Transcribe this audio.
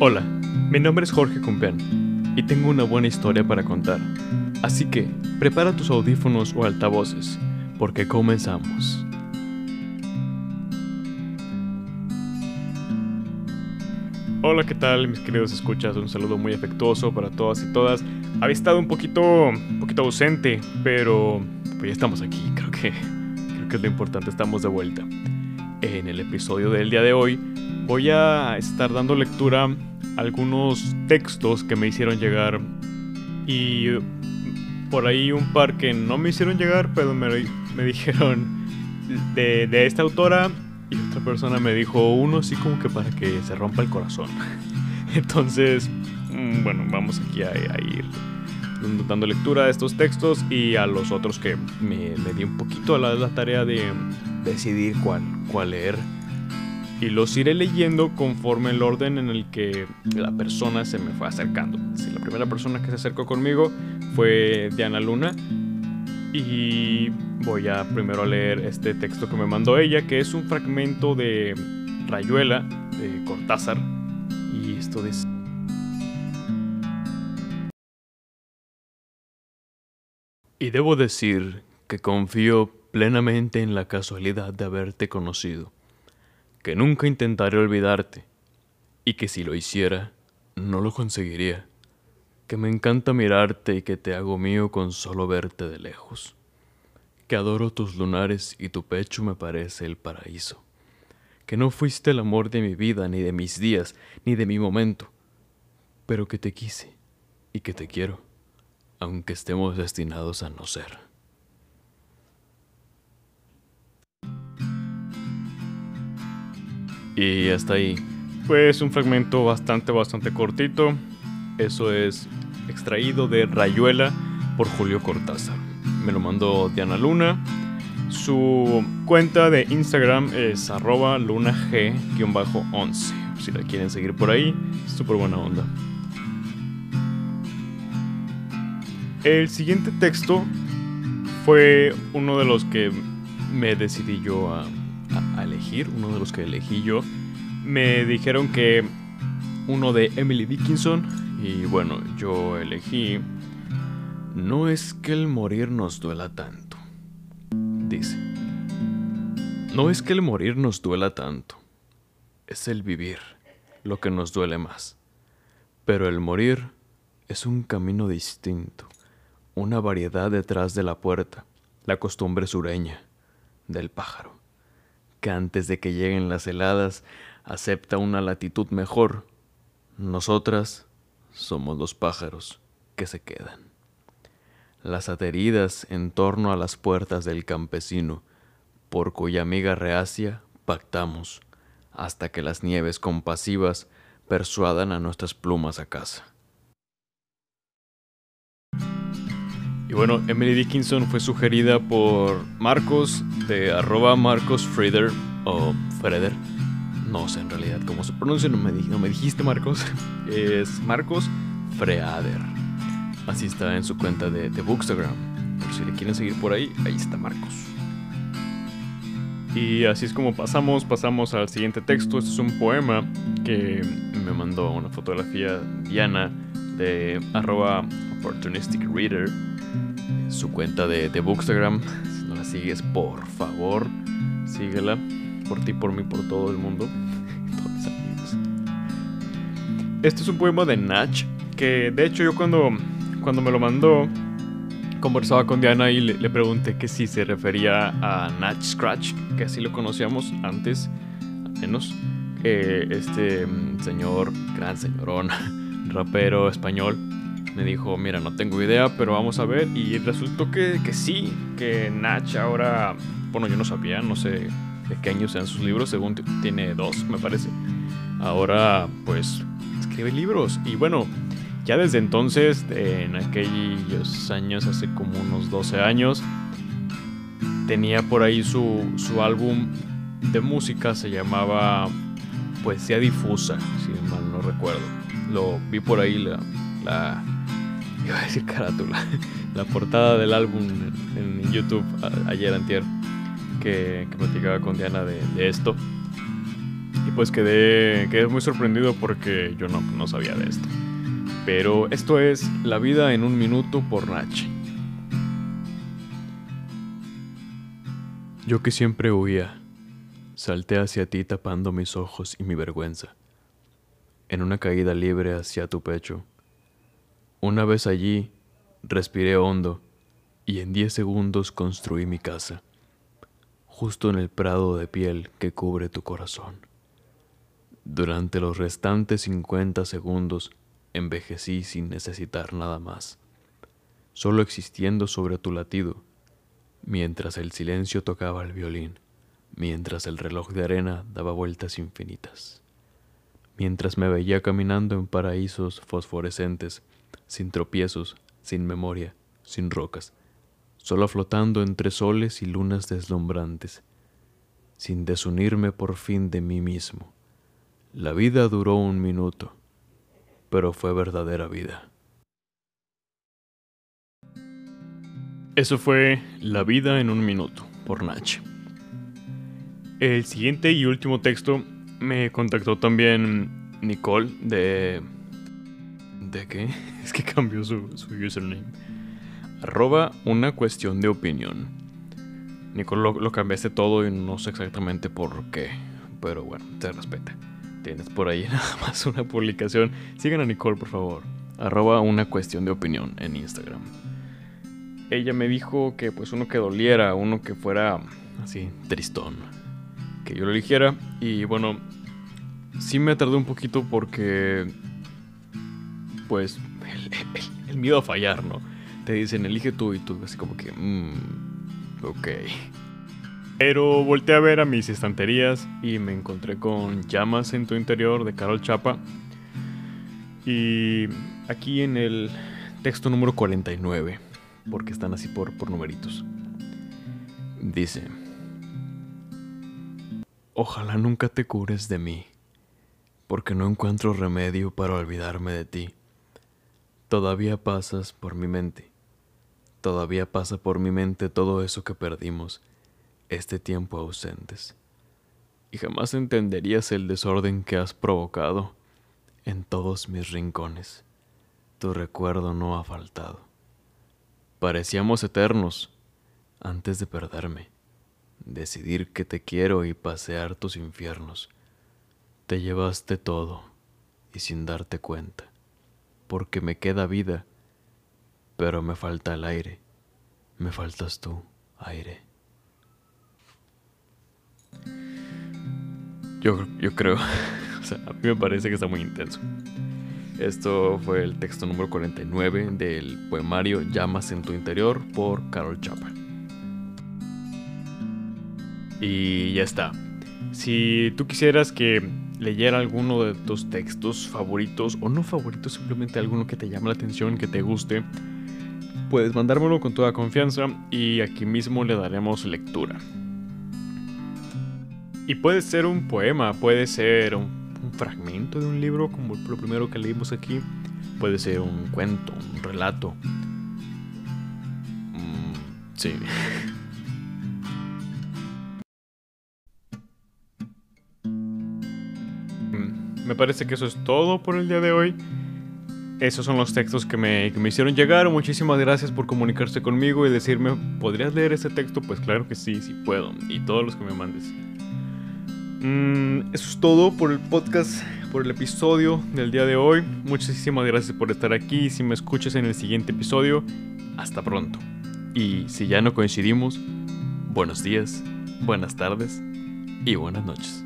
Hola, mi nombre es Jorge Cumpean y tengo una buena historia para contar. Así que prepara tus audífonos o altavoces, porque comenzamos. Hola, ¿qué tal mis queridos escuchas? Un saludo muy afectuoso para todas y todas. Había estado un poquito, un poquito ausente, pero pues ya estamos aquí. Creo que, creo que es lo importante. Estamos de vuelta. En el episodio del día de hoy voy a estar dando lectura a algunos textos que me hicieron llegar y por ahí un par que no me hicieron llegar, pero me, me dijeron de, de esta autora y otra persona me dijo uno así como que para que se rompa el corazón. Entonces, mm, bueno, vamos aquí a, ir dando lectura a estos textos y a los otros que me, me di un poquito a la, la tarea de decidir cuál, cuál leer. Y los iré leyendo conforme el orden en el que la persona se me fue acercando. La primera persona que se acercó conmigo fue Diana Luna. Y voy a primero leer este texto que me mandó ella, que es un fragmento de Rayuela de Cortázar. Y esto dice... Y debo decir que confío plenamente en la casualidad de haberte conocido, que nunca intentaré olvidarte, y que si lo hiciera, no lo conseguiría, que me encanta mirarte y que te hago mío con solo verte de lejos, que adoro tus lunares y tu pecho me parece el paraíso, que no fuiste el amor de mi vida, ni de mis días, ni de mi momento, pero que te quise y que te quiero, aunque estemos destinados a no ser. Y hasta ahí. Pues un fragmento bastante, bastante cortito. Eso es extraído de Rayuela por Julio Cortázar. Me lo mandó Diana Luna. Su cuenta de Instagram es arroba lunag-11. Si la quieren seguir por ahí, súper buena onda. El siguiente texto fue uno de los que me decidí yo a a, uno de los que elegí yo, me dijeron que uno de Emily Dickinson y bueno, yo elegí No es que el morir nos duela tanto, dice. No es que el morir nos duela tanto, es el vivir lo que nos duele más. Pero el morir es un camino distinto, una variedad detrás de la puerta, la costumbre sureña del pájaro que antes de que lleguen las heladas acepta una latitud mejor. Nosotras somos los pájaros que se quedan. Las ateridas en torno a las puertas del campesino, por cuya amiga reacia pactamos, hasta que las nieves compasivas persuadan a nuestras plumas a casa. Y bueno, Emily Dickinson fue sugerida por Marcos de arroba Marcos Frieder o Freder. No sé en realidad cómo se pronuncia, no me, no me dijiste Marcos. Es Marcos Freader. Así está en su cuenta de, de Bookstagram. Por si le quieren seguir por ahí, ahí está Marcos. Y así es como pasamos, pasamos al siguiente texto. Este es un poema que me mandó una fotografía Diana de arroba opportunistic reader su cuenta de, de Bookstagram. Si no la sigues, por favor, síguela. Por ti, por mí, por todo el mundo. Todos amigos. Este es un poema de Natch. Que de hecho yo cuando, cuando me lo mandó, conversaba con Diana y le, le, pregunté que si se refería a Natch Scratch, que así lo conocíamos antes, al menos. Eh, este mm, señor, gran señorón, rapero español, me dijo, mira, no tengo idea, pero vamos a ver. Y resultó que, que sí, que Natch ahora, bueno, yo no sabía, no sé de qué años sean sus libros, según tiene dos, me parece. Ahora, pues, escribe libros. Y bueno, ya desde entonces, en aquellos años, hace como unos 12 años, tenía por ahí su, su álbum de música, se llamaba Poesía Difusa, si mal no recuerdo. Lo vi por ahí la iba a decir carátula, la portada del álbum en, YouTube ayer antier que, que platicaba con Diana de, esto. Y pues quedé, quedé muy sorprendido porque yo no, no sabía de esto. Pero esto es La vida en un minuto por Nach. Yo que siempre huía, salté hacia ti tapando mis ojos y mi vergüenza, en una caída libre hacia tu pecho. Una vez allí, respiré hondo y en diez segundos construí mi casa, justo en el prado de piel que cubre tu corazón. Durante los restantes cincuenta segundos envejecí sin necesitar nada más, solo existiendo sobre tu latido, mientras el silencio tocaba el violín, mientras el reloj de arena daba vueltas infinitas, mientras me veía caminando en paraísos fosforescentes, sin tropiezos, sin memoria, sin rocas, solo flotando entre soles y lunas deslumbrantes, sin desunirme por fin de mí mismo. La vida duró un minuto, pero fue verdadera vida. Eso fue La vida en un minuto, por Nach. El siguiente y último texto me contactó también Nicole de... Es que cambió su, su username arroba una cuestión de opinión. Nicole lo, cambiaste todo y no sé exactamente por qué, pero bueno, te respeta. Tienes por ahí nada más una publicación. Sigan a Nicole, por favor. Arroba una cuestión de opinión en Instagram. Ella me dijo que pues uno que doliera, uno que fuera así, tristón. Que yo lo eligiera. Y bueno, sí me tardé un poquito porque pues el miedo a fallar, ¿no? te dicen elige tú y tú así como que, mmm, ok. Pero volteé a ver a mis estanterías y me encontré con Llamas en tu interior de Carol Chapa. Y aquí en el texto número 49, porque están así por, por numeritos, dice, Ojalá nunca te cures de mí, porque no encuentro remedio para olvidarme de ti. Todavía pasas por mi mente Todavía pasa por mi mente todo eso que perdimos, este tiempo ausentes. Y jamás entenderías el desorden que has provocado en todos mis rincones. Tu recuerdo no ha faltado. Parecíamos eternos antes de perderme, decidir que te quiero y pasear tus infiernos. Te llevaste todo y sin darte cuenta, porque me queda vida pero me falta el aire. Me faltas tú, aire. Yo, yo creo, o sea, a mí me parece que está muy intenso. Esto fue el texto número 49 del poemario Llamas en tu interior por Carol Chapa. Y ya está. Si tú quisieras que leyera alguno de tus textos favoritos o no favoritos, simplemente alguno que te llame la atención, que te guste, puedes mandármelo con toda confianza y aquí mismo le daremos lectura. Y puede ser un poema, puede ser un, fragmento de un libro como lo primero que leímos aquí, puede ser un cuento, un relato. Mm, sí. me parece que eso es todo por el día de hoy. Esos son los textos que me, hicieron llegar. Muchísimas gracias por comunicarse conmigo y decirme, ¿podrías leer ese texto? Pues claro que sí, sí puedo. Y todos los que me mandes. Mm, eso es todo por el podcast, por el episodio del día de hoy. Muchísimas gracias por estar aquí. Si me escuchas en el siguiente episodio, hasta pronto. Y si ya no coincidimos, buenos días, buenas tardes y buenas noches.